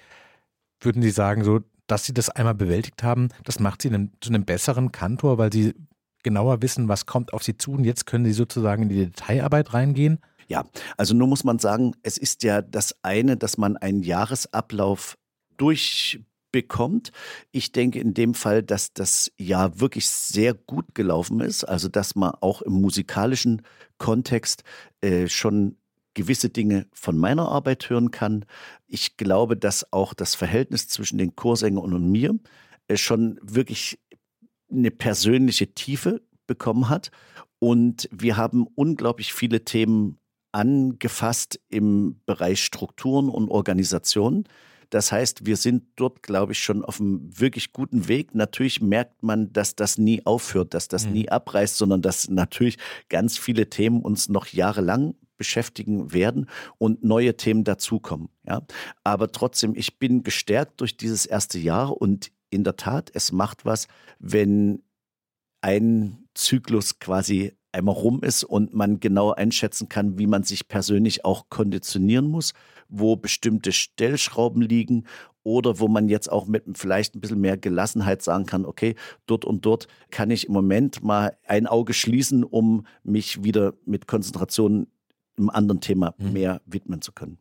Würden Sie sagen, so, dass Sie das einmal bewältigt haben, das macht Sie einen, zu einem besseren Kantor, weil Sie genauer wissen, was kommt auf Sie zu und jetzt können Sie sozusagen in die Detailarbeit reingehen? Ja, also nur muss man sagen, es ist ja das eine, dass man einen Jahresablauf durch bekommt. Ich denke in dem Fall, dass das Jahr wirklich sehr gut gelaufen ist, also dass man auch im musikalischen Kontext äh, schon gewisse Dinge von meiner Arbeit hören kann. Ich glaube, dass auch das Verhältnis zwischen den Chorsängern und mir äh, schon wirklich eine persönliche Tiefe bekommen hat. Und wir haben unglaublich viele Themen angefasst im Bereich Strukturen und Organisationen. Das heißt, wir sind dort, glaube ich, schon auf einem wirklich guten Weg. Natürlich merkt man, dass das nie aufhört, dass das mhm. nie abreißt, sondern dass natürlich ganz viele Themen uns noch jahrelang beschäftigen werden und neue Themen dazukommen. Ja? Aber trotzdem, ich bin gestärkt durch dieses erste Jahr und in der Tat, es macht was, wenn ein Zyklus quasi einmal rum ist und man genau einschätzen kann, wie man sich persönlich auch konditionieren muss, wo bestimmte Stellschrauben liegen oder wo man jetzt auch mit vielleicht ein bisschen mehr Gelassenheit sagen kann, okay, dort und dort kann ich im Moment mal ein Auge schließen, um mich wieder mit Konzentration einem anderen Thema mhm. mehr widmen zu können.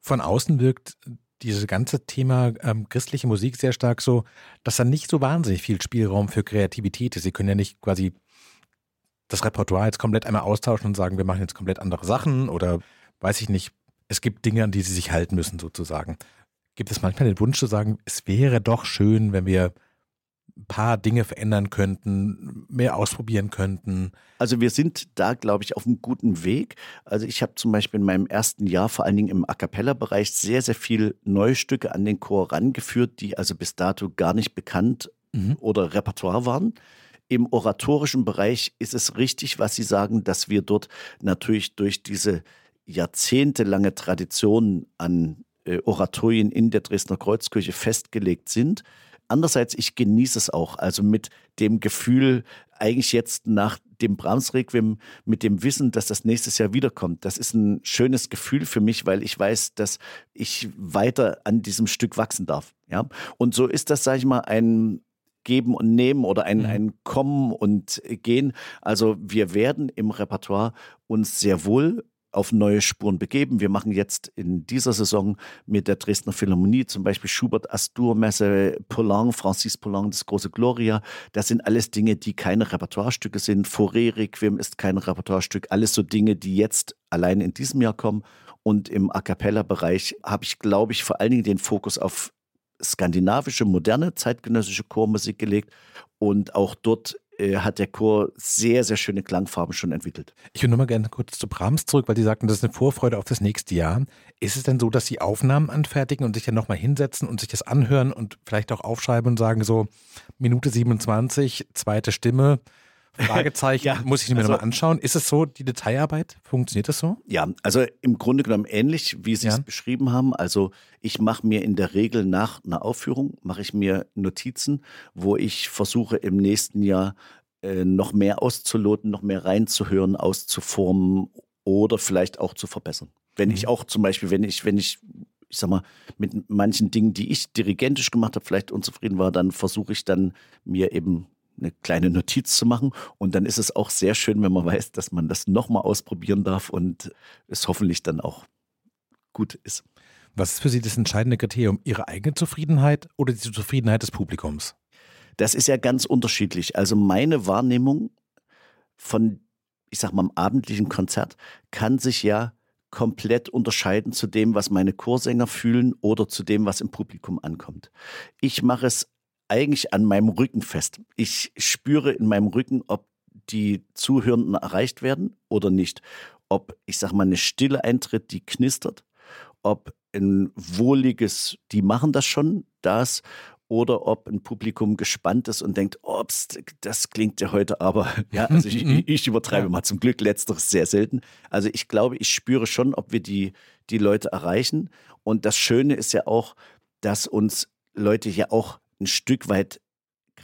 Von außen wirkt dieses ganze Thema ähm, christliche Musik sehr stark so, dass da nicht so wahnsinnig viel Spielraum für Kreativität ist. Sie können ja nicht quasi das Repertoire jetzt komplett einmal austauschen und sagen, wir machen jetzt komplett andere Sachen oder weiß ich nicht. Es gibt Dinge, an die sie sich halten müssen, sozusagen. Gibt es manchmal den Wunsch zu sagen, es wäre doch schön, wenn wir ein paar Dinge verändern könnten, mehr ausprobieren könnten? Also wir sind da, glaube ich, auf einem guten Weg. Also ich habe zum Beispiel in meinem ersten Jahr, vor allen Dingen im A cappella-Bereich, sehr, sehr viel neue Stücke an den Chor rangeführt, die also bis dato gar nicht bekannt mhm. oder Repertoire waren. Im oratorischen Bereich ist es richtig, was Sie sagen, dass wir dort natürlich durch diese jahrzehntelange Tradition an äh, Oratorien in der Dresdner Kreuzkirche festgelegt sind. Andererseits, ich genieße es auch, also mit dem Gefühl, eigentlich jetzt nach dem Brahms-Requiem, mit dem Wissen, dass das nächstes Jahr wiederkommt. Das ist ein schönes Gefühl für mich, weil ich weiß, dass ich weiter an diesem Stück wachsen darf. Ja? Und so ist das, sage ich mal, ein Geben und Nehmen oder ein, mhm. ein Kommen und Gehen. Also wir werden im Repertoire uns sehr wohl auf neue Spuren begeben. Wir machen jetzt in dieser Saison mit der Dresdner Philharmonie zum Beispiel Schubert Astur-Messe, Poulain, Francis Poulain, das große Gloria. Das sind alles Dinge, die keine Repertoirestücke sind. Fauré Requiem ist kein Repertoirestück. Alles so Dinge, die jetzt allein in diesem Jahr kommen. Und im A Cappella-Bereich habe ich, glaube ich, vor allen Dingen den Fokus auf skandinavische, moderne, zeitgenössische Chormusik gelegt. Und auch dort äh, hat der Chor sehr, sehr schöne Klangfarben schon entwickelt. Ich würde nochmal gerne kurz zu Brahms zurück, weil Sie sagten, das ist eine Vorfreude auf das nächste Jahr. Ist es denn so, dass Sie Aufnahmen anfertigen und sich dann nochmal hinsetzen und sich das anhören und vielleicht auch aufschreiben und sagen, so Minute 27, zweite Stimme, Fragezeichen, <laughs> ja, muss ich mir also, nochmal anschauen. Ist es so, die Detailarbeit? Funktioniert das so? Ja, also im Grunde genommen ähnlich, wie Sie ja. es beschrieben haben. Also ich mache mir in der Regel nach einer Aufführung, mache ich mir Notizen, wo ich versuche im nächsten Jahr äh, noch mehr auszuloten, noch mehr reinzuhören, auszuformen oder vielleicht auch zu verbessern. Wenn ich mhm. auch zum Beispiel, wenn ich, wenn ich, ich sag mal, mit manchen Dingen, die ich dirigentisch gemacht habe, vielleicht unzufrieden war, dann versuche ich dann mir eben eine kleine Notiz zu machen. Und dann ist es auch sehr schön, wenn man weiß, dass man das nochmal ausprobieren darf und es hoffentlich dann auch gut ist. Was ist für Sie das entscheidende Kriterium? Ihre eigene Zufriedenheit oder die Zufriedenheit des Publikums? Das ist ja ganz unterschiedlich. Also meine Wahrnehmung von, ich sag mal, am abendlichen Konzert kann sich ja komplett unterscheiden zu dem, was meine Chorsänger fühlen oder zu dem, was im Publikum ankommt. Ich mache es eigentlich an meinem Rücken fest. Ich spüre in meinem Rücken, ob die Zuhörenden erreicht werden oder nicht. Ob, ich sag mal, eine Stille eintritt, die knistert. Ob ein wohliges, die machen das schon, das, oder ob ein Publikum gespannt ist und denkt, ups, das klingt ja heute aber, <laughs> ja, also ich, mhm. ich übertreibe ja. mal zum Glück, letzteres sehr selten. Also ich glaube, ich spüre schon, ob wir die, die Leute erreichen. Und das Schöne ist ja auch, dass uns Leute ja auch ein Stück weit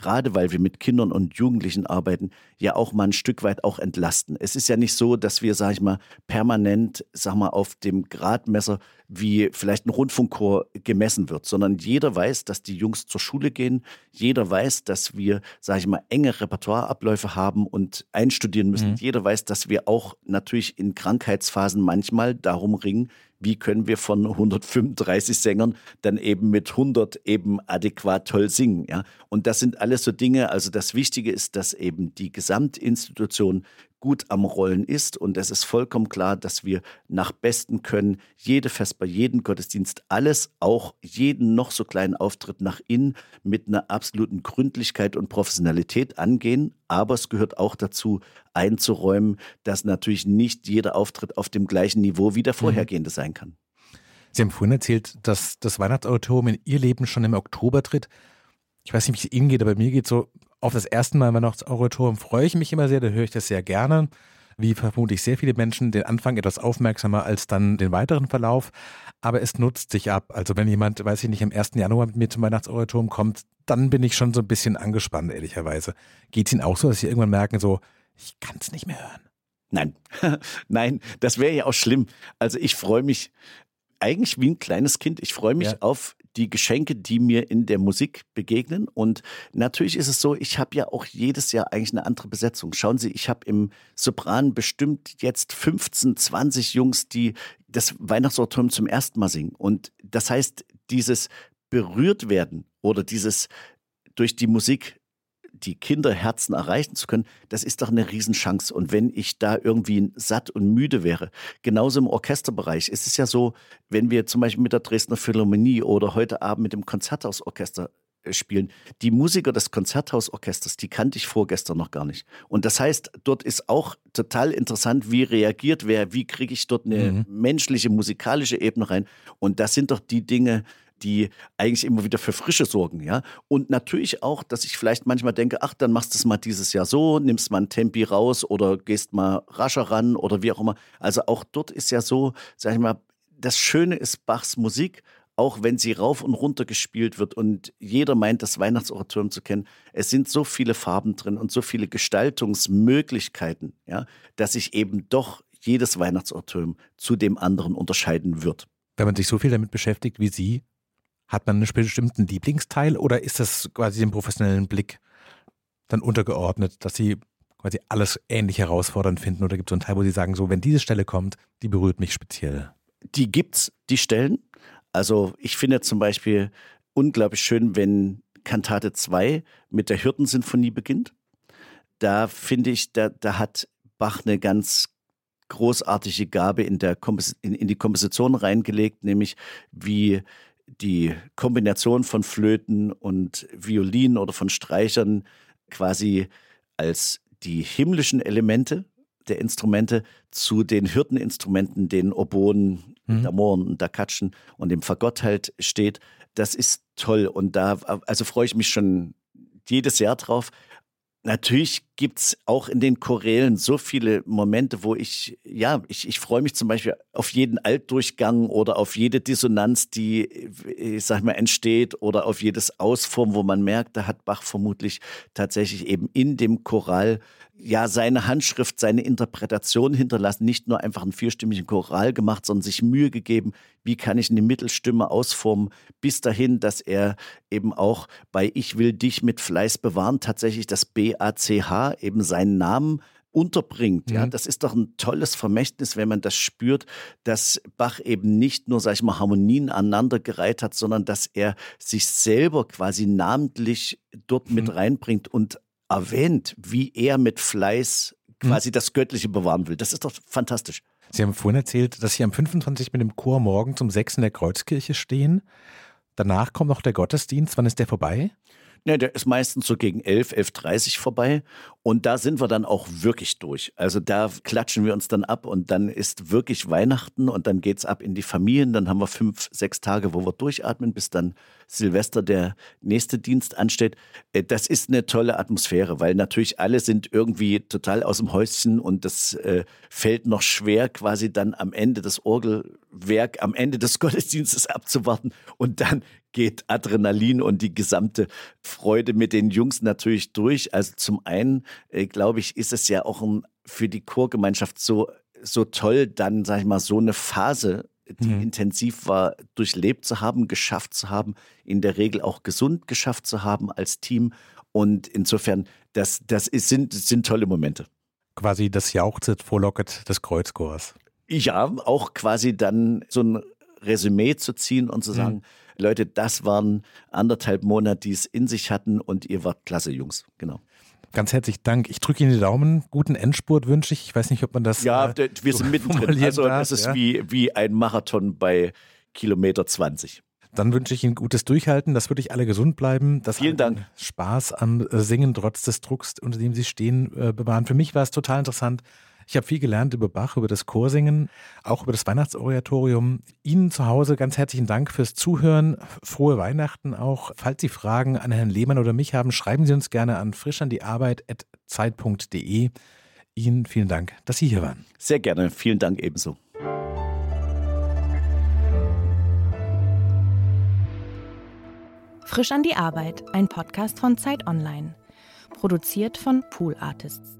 gerade weil wir mit Kindern und Jugendlichen arbeiten, ja auch mal ein Stück weit auch entlasten. Es ist ja nicht so, dass wir, sag ich mal, permanent, sag mal, auf dem Gradmesser wie vielleicht ein Rundfunkchor gemessen wird, sondern jeder weiß, dass die Jungs zur Schule gehen. Jeder weiß, dass wir, sag ich mal, enge Repertoireabläufe haben und einstudieren müssen. Mhm. Jeder weiß, dass wir auch natürlich in Krankheitsphasen manchmal darum ringen, wie können wir von 135 Sängern dann eben mit 100 eben adäquat toll singen. Ja? Und das sind alles so Dinge, also das Wichtige ist, dass eben die Gesamtinstitution gut am Rollen ist. Und es ist vollkommen klar, dass wir nach Besten können jede Vesper, jeden Gottesdienst, alles, auch jeden noch so kleinen Auftritt nach innen mit einer absoluten Gründlichkeit und Professionalität angehen. Aber es gehört auch dazu, einzuräumen, dass natürlich nicht jeder Auftritt auf dem gleichen Niveau wie der mhm. vorhergehende sein kann. Sie haben vorhin erzählt, dass das Weihnachtsauditorium in Ihr Leben schon im Oktober tritt. Ich weiß nicht, wie es Ihnen geht, aber mir geht so auf das erste Mal Weihnachtsoratorium freue ich mich immer sehr, da höre ich das sehr gerne. Wie vermutlich sehr viele Menschen den Anfang etwas aufmerksamer als dann den weiteren Verlauf. Aber es nutzt sich ab. Also wenn jemand, weiß ich nicht, am 1. Januar mit mir zum Weihnachtsoratorium kommt, dann bin ich schon so ein bisschen angespannt, ehrlicherweise. Geht es Ihnen auch so, dass Sie irgendwann merken, so, ich kann es nicht mehr hören? Nein, <laughs> nein, das wäre ja auch schlimm. Also ich freue mich eigentlich wie ein kleines Kind. Ich freue mich ja. auf die Geschenke, die mir in der Musik begegnen. Und natürlich ist es so, ich habe ja auch jedes Jahr eigentlich eine andere Besetzung. Schauen Sie, ich habe im Sopran bestimmt jetzt 15, 20 Jungs, die das Weihnachtsortum zum ersten Mal singen. Und das heißt, dieses berührt werden oder dieses durch die Musik die Kinderherzen erreichen zu können, das ist doch eine Riesenchance. Und wenn ich da irgendwie satt und müde wäre, genauso im Orchesterbereich, ist es ja so, wenn wir zum Beispiel mit der Dresdner Philharmonie oder heute Abend mit dem Konzerthausorchester äh, spielen. Die Musiker des Konzerthausorchesters, die kannte ich vorgestern noch gar nicht. Und das heißt, dort ist auch total interessant, wie reagiert wer, wie kriege ich dort eine mhm. menschliche, musikalische Ebene rein. Und das sind doch die Dinge, die eigentlich immer wieder für Frische sorgen, ja. Und natürlich auch, dass ich vielleicht manchmal denke, ach, dann machst du es mal dieses Jahr so, nimmst mal ein Tempi raus oder gehst mal rascher ran oder wie auch immer. Also auch dort ist ja so, sag ich mal, das Schöne ist Bachs Musik, auch wenn sie rauf und runter gespielt wird und jeder meint, das Weihnachtsoratorium zu kennen. Es sind so viele Farben drin und so viele Gestaltungsmöglichkeiten, ja, dass sich eben doch jedes Weihnachtsoratorium zu dem anderen unterscheiden wird. Wenn man sich so viel damit beschäftigt wie Sie, hat man einen bestimmten Lieblingsteil oder ist das quasi dem professionellen Blick dann untergeordnet, dass Sie quasi alles ähnlich herausfordernd finden? Oder gibt es so einen Teil, wo Sie sagen, so, wenn diese Stelle kommt, die berührt mich speziell? Die gibt's, die Stellen. Also ich finde zum Beispiel unglaublich schön, wenn Kantate 2 mit der Hirtensinfonie beginnt. Da finde ich, da, da hat Bach eine ganz großartige Gabe in, der Kompos in, in die Komposition reingelegt, nämlich wie die Kombination von Flöten und Violinen oder von Streichern quasi als die himmlischen Elemente der Instrumente zu den Hirteninstrumenten, den Oboen, mhm. Damoren und Dakatschen und dem Fagott halt steht. Das ist toll und da, also freue ich mich schon jedes Jahr drauf. Natürlich gibt es auch in den Chorälen so viele Momente, wo ich, ja, ich, ich freue mich zum Beispiel auf jeden Altdurchgang oder auf jede Dissonanz, die, ich sag mal, entsteht oder auf jedes Ausform, wo man merkt, da hat Bach vermutlich tatsächlich eben in dem Choral ja seine Handschrift, seine Interpretation hinterlassen, nicht nur einfach einen vierstimmigen Choral gemacht, sondern sich Mühe gegeben, wie kann ich eine Mittelstimme ausformen, bis dahin, dass er eben auch bei Ich will dich mit Fleiß bewahren tatsächlich das Eben seinen Namen unterbringt. Ja, mhm. das ist doch ein tolles Vermächtnis, wenn man das spürt, dass Bach eben nicht nur, sag ich mal, Harmonien aneinandergereiht hat, sondern dass er sich selber quasi namentlich dort mhm. mit reinbringt und erwähnt, wie er mit Fleiß quasi mhm. das Göttliche bewahren will. Das ist doch fantastisch. Sie haben vorhin erzählt, dass Sie am 25 mit dem Chor morgen zum 6 in der Kreuzkirche stehen. Danach kommt noch der Gottesdienst. Wann ist der vorbei? Ja, der ist meistens so gegen 11, 11.30 vorbei. Und da sind wir dann auch wirklich durch. Also da klatschen wir uns dann ab und dann ist wirklich Weihnachten und dann geht's ab in die Familien. Dann haben wir fünf, sechs Tage, wo wir durchatmen, bis dann Silvester der nächste Dienst ansteht. Äh, das ist eine tolle Atmosphäre, weil natürlich alle sind irgendwie total aus dem Häuschen und das äh, fällt noch schwer, quasi dann am Ende des Orgelwerk, am Ende des <laughs> Gottesdienstes abzuwarten. Und dann geht Adrenalin und die gesamte Freude mit den Jungs natürlich durch. Also zum einen, äh, glaube ich, ist es ja auch ein, für die Chorgemeinschaft so, so toll, dann, sage ich mal, so eine Phase, die mhm. intensiv war, durchlebt zu haben, geschafft zu haben, in der Regel auch gesund geschafft zu haben als Team. Und insofern, das, das ist, sind, sind tolle Momente. Quasi das Jauchzet vorlocket des Kreuzchors. Ja, auch quasi dann so ein Resümee zu ziehen und zu mhm. sagen, mhm Leute, das waren anderthalb Monate, die es in sich hatten und ihr wart klasse Jungs. Genau. Ganz herzlichen Dank. Ich drücke Ihnen die Daumen. Guten Endspurt wünsche ich. Ich weiß nicht, ob man das. Ja, äh, wir so sind mittendrin. Also, es ist ja. wie, wie ein Marathon bei Kilometer 20. Dann wünsche ich Ihnen gutes Durchhalten, dass wirklich alle gesund bleiben, dass Vielen Dank. Spaß am Singen trotz des Drucks, unter dem Sie stehen, äh, bewahren. Für mich war es total interessant, ich habe viel gelernt über Bach, über das Chorsingen, auch über das Weihnachtsoratorium. Ihnen zu Hause ganz herzlichen Dank fürs Zuhören. Frohe Weihnachten auch. Falls Sie Fragen an Herrn Lehmann oder mich haben, schreiben Sie uns gerne an frischandiearbeit.zeit.de. Ihnen vielen Dank, dass Sie hier waren. Sehr gerne. Vielen Dank ebenso. Frisch an die Arbeit, ein Podcast von Zeit Online. Produziert von Pool Artists.